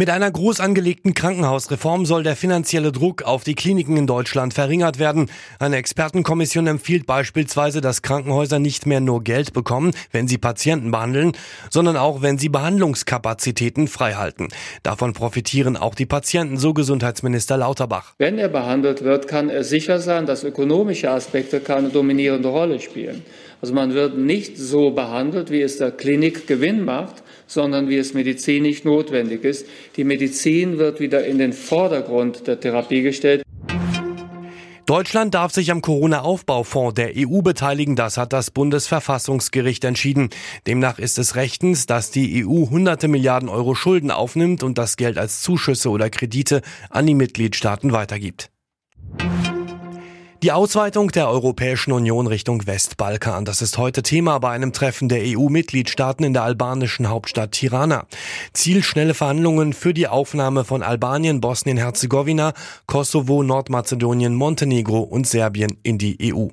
Mit einer groß angelegten Krankenhausreform soll der finanzielle Druck auf die Kliniken in Deutschland verringert werden. Eine Expertenkommission empfiehlt beispielsweise, dass Krankenhäuser nicht mehr nur Geld bekommen, wenn sie Patienten behandeln, sondern auch, wenn sie Behandlungskapazitäten freihalten. Davon profitieren auch die Patienten, so Gesundheitsminister Lauterbach. Wenn er behandelt wird, kann er sicher sein, dass ökonomische Aspekte keine dominierende Rolle spielen. Also man wird nicht so behandelt, wie es der Klinik Gewinn macht, sondern wie es medizinisch notwendig ist. Die Medizin wird wieder in den Vordergrund der Therapie gestellt. Deutschland darf sich am Corona-Aufbaufonds der EU beteiligen, das hat das Bundesverfassungsgericht entschieden. Demnach ist es rechtens, dass die EU hunderte Milliarden Euro Schulden aufnimmt und das Geld als Zuschüsse oder Kredite an die Mitgliedstaaten weitergibt. Die Ausweitung der Europäischen Union Richtung Westbalkan, das ist heute Thema bei einem Treffen der EU-Mitgliedstaaten in der albanischen Hauptstadt Tirana. Ziel schnelle Verhandlungen für die Aufnahme von Albanien, Bosnien-Herzegowina, Kosovo, Nordmazedonien, Montenegro und Serbien in die EU.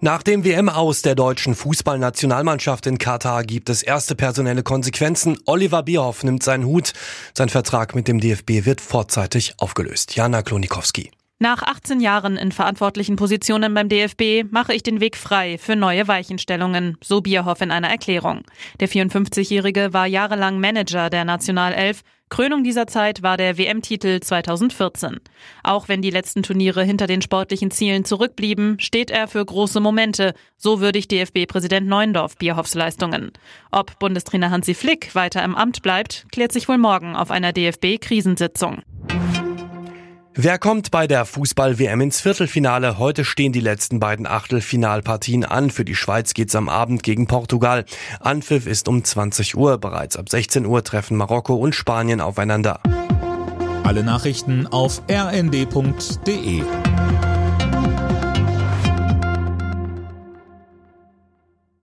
Nach dem WM aus der deutschen Fußballnationalmannschaft in Katar gibt es erste personelle Konsequenzen. Oliver Bierhoff nimmt seinen Hut. Sein Vertrag mit dem DFB wird vorzeitig aufgelöst. Jana Klonikowski. Nach 18 Jahren in verantwortlichen Positionen beim DFB mache ich den Weg frei für neue Weichenstellungen, so Bierhoff in einer Erklärung. Der 54-Jährige war jahrelang Manager der Nationalelf. Krönung dieser Zeit war der WM-Titel 2014. Auch wenn die letzten Turniere hinter den sportlichen Zielen zurückblieben, steht er für große Momente. So würdigt DFB-Präsident Neuendorf Bierhoffs Leistungen. Ob Bundestrainer Hansi Flick weiter im Amt bleibt, klärt sich wohl morgen auf einer DFB-Krisensitzung. Wer kommt bei der Fußball-WM ins Viertelfinale? Heute stehen die letzten beiden Achtelfinalpartien an. Für die Schweiz geht's am Abend gegen Portugal. Anpfiff ist um 20 Uhr. Bereits ab 16 Uhr treffen Marokko und Spanien aufeinander. Alle Nachrichten auf rnd.de